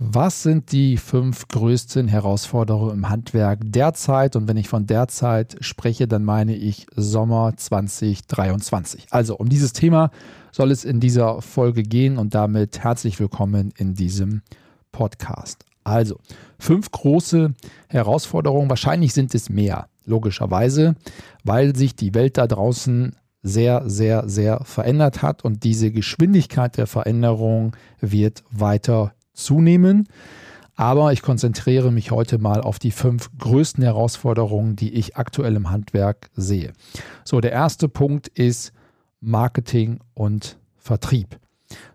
Was sind die fünf größten Herausforderungen im Handwerk derzeit? Und wenn ich von derzeit spreche, dann meine ich Sommer 2023. Also um dieses Thema soll es in dieser Folge gehen und damit herzlich willkommen in diesem Podcast. Also fünf große Herausforderungen, wahrscheinlich sind es mehr, logischerweise, weil sich die Welt da draußen sehr, sehr, sehr verändert hat und diese Geschwindigkeit der Veränderung wird weiter zunehmen. Aber ich konzentriere mich heute mal auf die fünf größten Herausforderungen, die ich aktuell im Handwerk sehe. So, der erste Punkt ist Marketing und Vertrieb.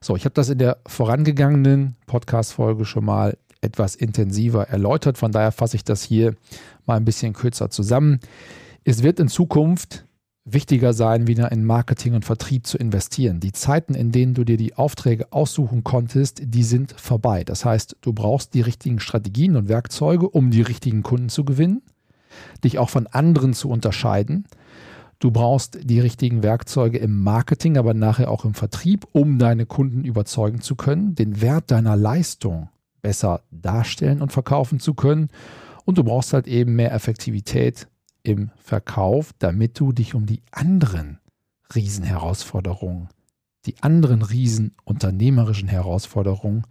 So, ich habe das in der vorangegangenen Podcast-Folge schon mal etwas intensiver erläutert. Von daher fasse ich das hier mal ein bisschen kürzer zusammen. Es wird in Zukunft wichtiger sein, wieder in Marketing und Vertrieb zu investieren. Die Zeiten, in denen du dir die Aufträge aussuchen konntest, die sind vorbei. Das heißt, du brauchst die richtigen Strategien und Werkzeuge, um die richtigen Kunden zu gewinnen, dich auch von anderen zu unterscheiden. Du brauchst die richtigen Werkzeuge im Marketing, aber nachher auch im Vertrieb, um deine Kunden überzeugen zu können, den Wert deiner Leistung besser darstellen und verkaufen zu können. Und du brauchst halt eben mehr Effektivität im Verkauf, damit du dich um die anderen Riesenherausforderungen, die anderen riesen unternehmerischen Herausforderungen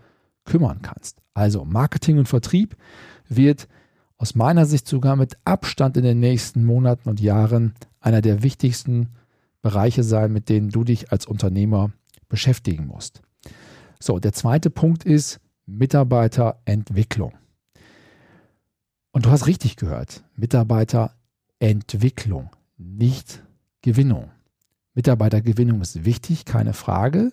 kümmern kannst. Also Marketing und Vertrieb wird aus meiner Sicht sogar mit Abstand in den nächsten Monaten und Jahren einer der wichtigsten Bereiche sein, mit denen du dich als Unternehmer beschäftigen musst. So, der zweite Punkt ist Mitarbeiterentwicklung. Und du hast richtig gehört, Mitarbeiterentwicklung. Entwicklung, nicht Gewinnung. Mitarbeitergewinnung ist wichtig, keine Frage.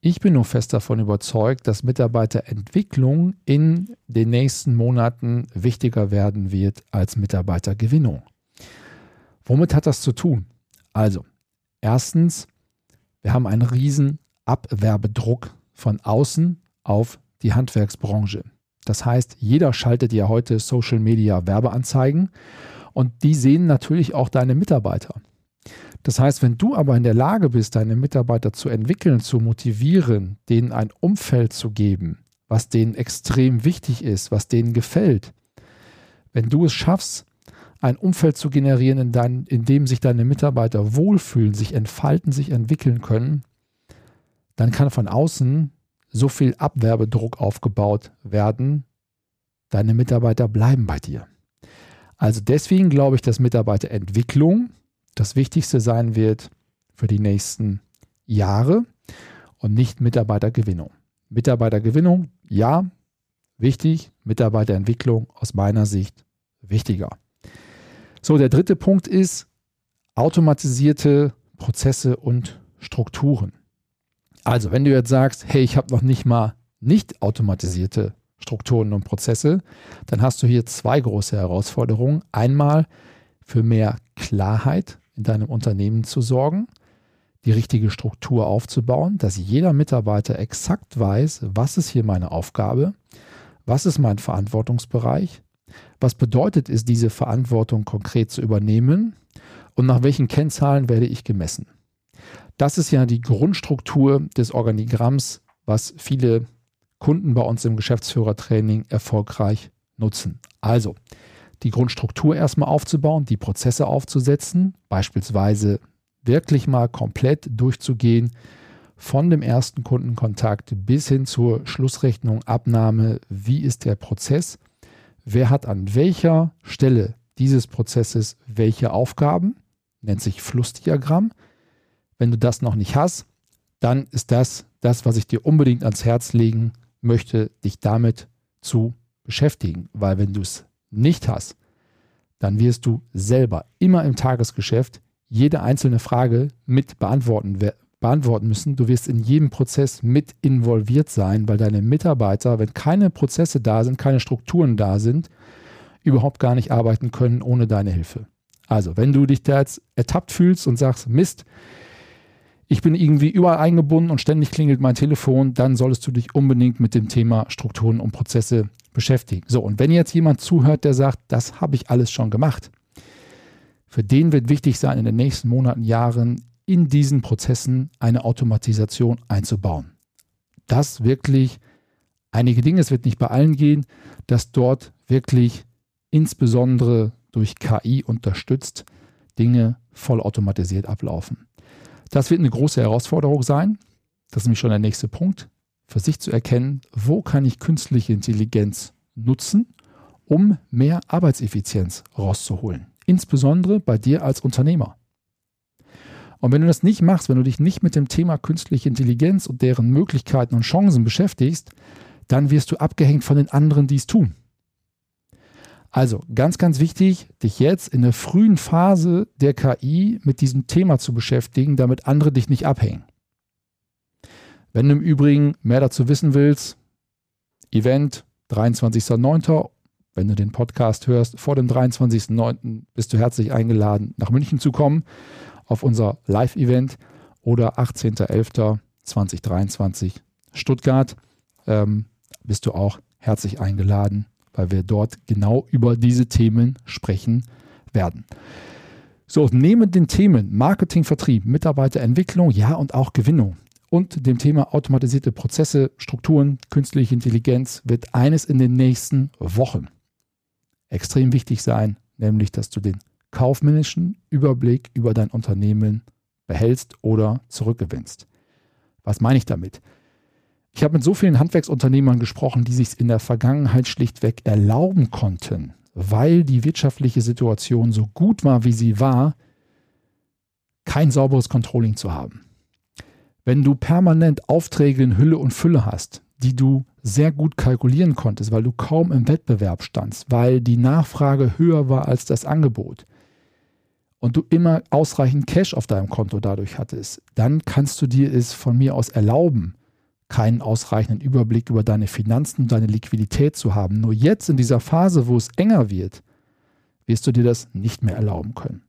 Ich bin nur fest davon überzeugt, dass Mitarbeiterentwicklung in den nächsten Monaten wichtiger werden wird als Mitarbeitergewinnung. Womit hat das zu tun? Also, erstens, wir haben einen riesen Abwerbedruck von außen auf die Handwerksbranche. Das heißt, jeder schaltet ja heute Social Media Werbeanzeigen und die sehen natürlich auch deine Mitarbeiter. Das heißt, wenn du aber in der Lage bist, deine Mitarbeiter zu entwickeln, zu motivieren, denen ein Umfeld zu geben, was denen extrem wichtig ist, was denen gefällt, wenn du es schaffst, ein Umfeld zu generieren, in, dein, in dem sich deine Mitarbeiter wohlfühlen, sich entfalten, sich entwickeln können, dann kann von außen so viel Abwerbedruck aufgebaut werden, deine Mitarbeiter bleiben bei dir. Also deswegen glaube ich, dass Mitarbeiterentwicklung das Wichtigste sein wird für die nächsten Jahre und nicht Mitarbeitergewinnung. Mitarbeitergewinnung, ja, wichtig. Mitarbeiterentwicklung aus meiner Sicht wichtiger. So, der dritte Punkt ist automatisierte Prozesse und Strukturen. Also, wenn du jetzt sagst, hey, ich habe noch nicht mal nicht automatisierte Strukturen und Prozesse, dann hast du hier zwei große Herausforderungen. Einmal für mehr Klarheit in deinem Unternehmen zu sorgen, die richtige Struktur aufzubauen, dass jeder Mitarbeiter exakt weiß, was ist hier meine Aufgabe, was ist mein Verantwortungsbereich, was bedeutet es, diese Verantwortung konkret zu übernehmen und nach welchen Kennzahlen werde ich gemessen. Das ist ja die Grundstruktur des Organigramms, was viele Kunden bei uns im Geschäftsführertraining erfolgreich nutzen. Also die Grundstruktur erstmal aufzubauen, die Prozesse aufzusetzen, beispielsweise wirklich mal komplett durchzugehen, von dem ersten Kundenkontakt bis hin zur Schlussrechnung, Abnahme, wie ist der Prozess, wer hat an welcher Stelle dieses Prozesses welche Aufgaben, nennt sich Flussdiagramm. Wenn du das noch nicht hast, dann ist das das, was ich dir unbedingt ans Herz legen möchte dich damit zu beschäftigen, weil wenn du es nicht hast, dann wirst du selber immer im Tagesgeschäft jede einzelne Frage mit beantworten beantworten müssen. Du wirst in jedem Prozess mit involviert sein, weil deine Mitarbeiter, wenn keine Prozesse da sind, keine Strukturen da sind, überhaupt gar nicht arbeiten können ohne deine Hilfe. Also, wenn du dich da jetzt ertappt fühlst und sagst, Mist, ich bin irgendwie überall eingebunden und ständig klingelt mein Telefon, dann solltest du dich unbedingt mit dem Thema Strukturen und Prozesse beschäftigen. So, und wenn jetzt jemand zuhört, der sagt, das habe ich alles schon gemacht, für den wird wichtig sein, in den nächsten Monaten, Jahren in diesen Prozessen eine Automatisation einzubauen. Das wirklich einige Dinge, es wird nicht bei allen gehen, dass dort wirklich insbesondere durch KI unterstützt Dinge vollautomatisiert ablaufen. Das wird eine große Herausforderung sein. Das ist nämlich schon der nächste Punkt, für sich zu erkennen, wo kann ich künstliche Intelligenz nutzen, um mehr Arbeitseffizienz rauszuholen. Insbesondere bei dir als Unternehmer. Und wenn du das nicht machst, wenn du dich nicht mit dem Thema künstliche Intelligenz und deren Möglichkeiten und Chancen beschäftigst, dann wirst du abgehängt von den anderen, die es tun. Also ganz, ganz wichtig, dich jetzt in der frühen Phase der KI mit diesem Thema zu beschäftigen, damit andere dich nicht abhängen. Wenn du im Übrigen mehr dazu wissen willst, Event 23.09. Wenn du den Podcast hörst, vor dem 23.09. bist du herzlich eingeladen, nach München zu kommen auf unser Live-Event oder 18.11.2023 Stuttgart. Ähm, bist du auch herzlich eingeladen, weil wir dort genau über diese Themen sprechen werden. So, neben den Themen Marketing, Vertrieb, Mitarbeiterentwicklung, ja und auch Gewinnung und dem Thema automatisierte Prozesse, Strukturen, künstliche Intelligenz wird eines in den nächsten Wochen extrem wichtig sein, nämlich dass du den kaufmännischen Überblick über dein Unternehmen behältst oder zurückgewinnst. Was meine ich damit? Ich habe mit so vielen Handwerksunternehmern gesprochen, die sich in der Vergangenheit schlichtweg erlauben konnten, weil die wirtschaftliche Situation so gut war, wie sie war, kein sauberes Controlling zu haben. Wenn du permanent Aufträge in Hülle und Fülle hast, die du sehr gut kalkulieren konntest, weil du kaum im Wettbewerb standst, weil die Nachfrage höher war als das Angebot und du immer ausreichend Cash auf deinem Konto dadurch hattest, dann kannst du dir es von mir aus erlauben, keinen ausreichenden Überblick über deine Finanzen und deine Liquidität zu haben. Nur jetzt in dieser Phase, wo es enger wird, wirst du dir das nicht mehr erlauben können.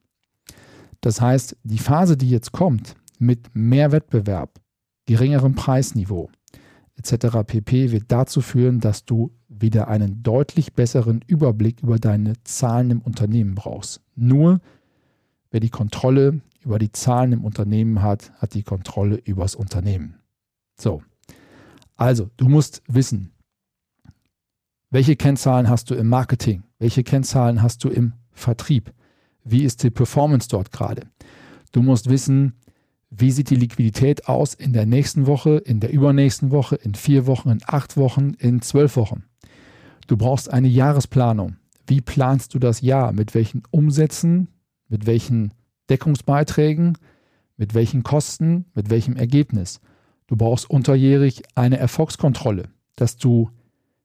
Das heißt, die Phase, die jetzt kommt, mit mehr Wettbewerb, geringerem Preisniveau, etc. pp. wird dazu führen, dass du wieder einen deutlich besseren Überblick über deine Zahlen im Unternehmen brauchst. Nur wer die Kontrolle über die Zahlen im Unternehmen hat, hat die Kontrolle über das Unternehmen. So, also du musst wissen, welche Kennzahlen hast du im Marketing, welche Kennzahlen hast du im Vertrieb, wie ist die Performance dort gerade. Du musst wissen, wie sieht die Liquidität aus in der nächsten Woche, in der übernächsten Woche, in vier Wochen, in acht Wochen, in zwölf Wochen? Du brauchst eine Jahresplanung. Wie planst du das Jahr? Mit welchen Umsätzen? Mit welchen Deckungsbeiträgen? Mit welchen Kosten? Mit welchem Ergebnis? Du brauchst unterjährig eine Erfolgskontrolle, dass du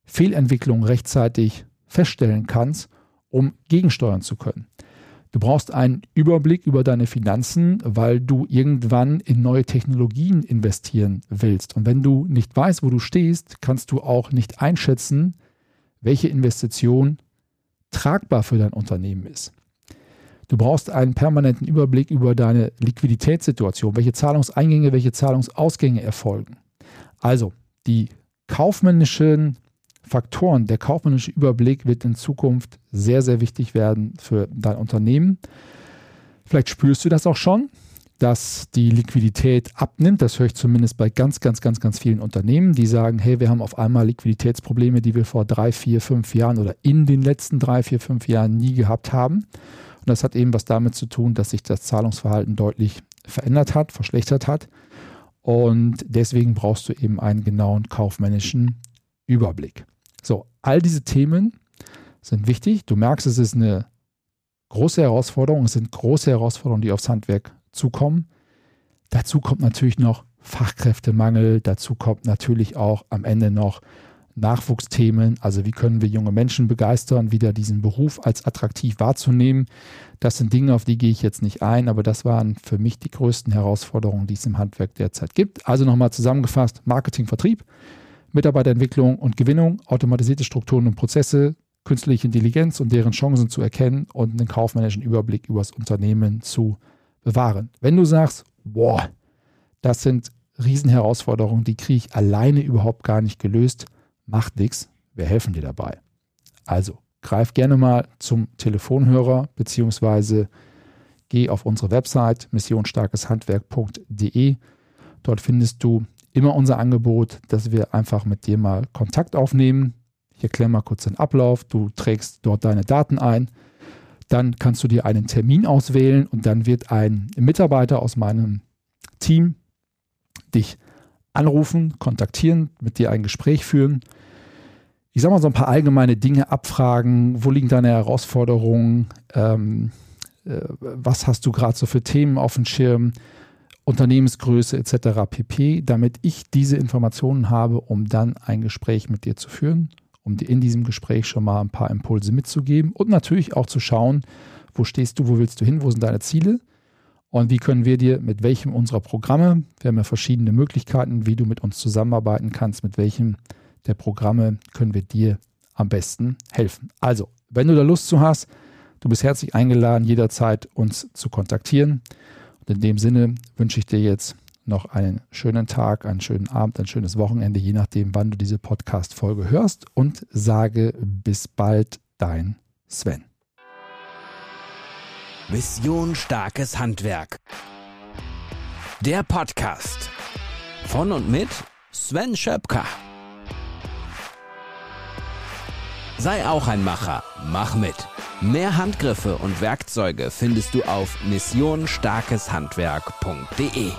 Fehlentwicklungen rechtzeitig feststellen kannst, um gegensteuern zu können. Du brauchst einen Überblick über deine Finanzen, weil du irgendwann in neue Technologien investieren willst. Und wenn du nicht weißt, wo du stehst, kannst du auch nicht einschätzen, welche Investition tragbar für dein Unternehmen ist. Du brauchst einen permanenten Überblick über deine Liquiditätssituation, welche Zahlungseingänge, welche Zahlungsausgänge erfolgen. Also die kaufmännischen Faktoren, der kaufmännische Überblick wird in Zukunft sehr, sehr wichtig werden für dein Unternehmen. Vielleicht spürst du das auch schon, dass die Liquidität abnimmt. Das höre ich zumindest bei ganz, ganz, ganz, ganz vielen Unternehmen, die sagen, hey, wir haben auf einmal Liquiditätsprobleme, die wir vor drei, vier, fünf Jahren oder in den letzten drei, vier, fünf Jahren nie gehabt haben. Und das hat eben was damit zu tun, dass sich das Zahlungsverhalten deutlich verändert hat, verschlechtert hat. Und deswegen brauchst du eben einen genauen kaufmännischen Überblick. So, all diese Themen sind wichtig. Du merkst, es ist eine große Herausforderung. Es sind große Herausforderungen, die aufs Handwerk zukommen. Dazu kommt natürlich noch Fachkräftemangel. Dazu kommt natürlich auch am Ende noch Nachwuchsthemen, also wie können wir junge Menschen begeistern, wieder diesen Beruf als attraktiv wahrzunehmen. Das sind Dinge, auf die gehe ich jetzt nicht ein, aber das waren für mich die größten Herausforderungen, die es im Handwerk derzeit gibt. Also nochmal zusammengefasst, Marketing, Vertrieb, Mitarbeiterentwicklung und Gewinnung, automatisierte Strukturen und Prozesse, künstliche Intelligenz und deren Chancen zu erkennen und einen kaufmännischen Überblick über das Unternehmen zu bewahren. Wenn du sagst, boah, das sind Riesenherausforderungen, die kriege ich alleine überhaupt gar nicht gelöst, macht nichts, wir helfen dir dabei. Also greif gerne mal zum Telefonhörer beziehungsweise geh auf unsere Website missionsstarkeshandwerk.de. Dort findest du immer unser Angebot, dass wir einfach mit dir mal Kontakt aufnehmen. Ich erkläre mal kurz den Ablauf. Du trägst dort deine Daten ein. Dann kannst du dir einen Termin auswählen und dann wird ein Mitarbeiter aus meinem Team dich anrufen, kontaktieren, mit dir ein Gespräch führen. Ich sage mal so ein paar allgemeine Dinge abfragen. Wo liegen deine Herausforderungen? Ähm, äh, was hast du gerade so für Themen auf dem Schirm? Unternehmensgröße etc. pp, damit ich diese Informationen habe, um dann ein Gespräch mit dir zu führen, um dir in diesem Gespräch schon mal ein paar Impulse mitzugeben und natürlich auch zu schauen, wo stehst du, wo willst du hin, wo sind deine Ziele und wie können wir dir mit welchem unserer Programme, wir haben ja verschiedene Möglichkeiten, wie du mit uns zusammenarbeiten kannst, mit welchem der Programme können wir dir am besten helfen. Also, wenn du da Lust zu hast, du bist herzlich eingeladen, jederzeit uns zu kontaktieren. Und in dem Sinne wünsche ich dir jetzt noch einen schönen Tag, einen schönen Abend, ein schönes Wochenende, je nachdem, wann du diese Podcast-Folge hörst und sage bis bald, dein Sven. Mission Starkes Handwerk. Der Podcast von und mit Sven Schöpker. Sei auch ein Macher, mach mit. Mehr Handgriffe und Werkzeuge findest du auf missionstarkeshandwerk.de.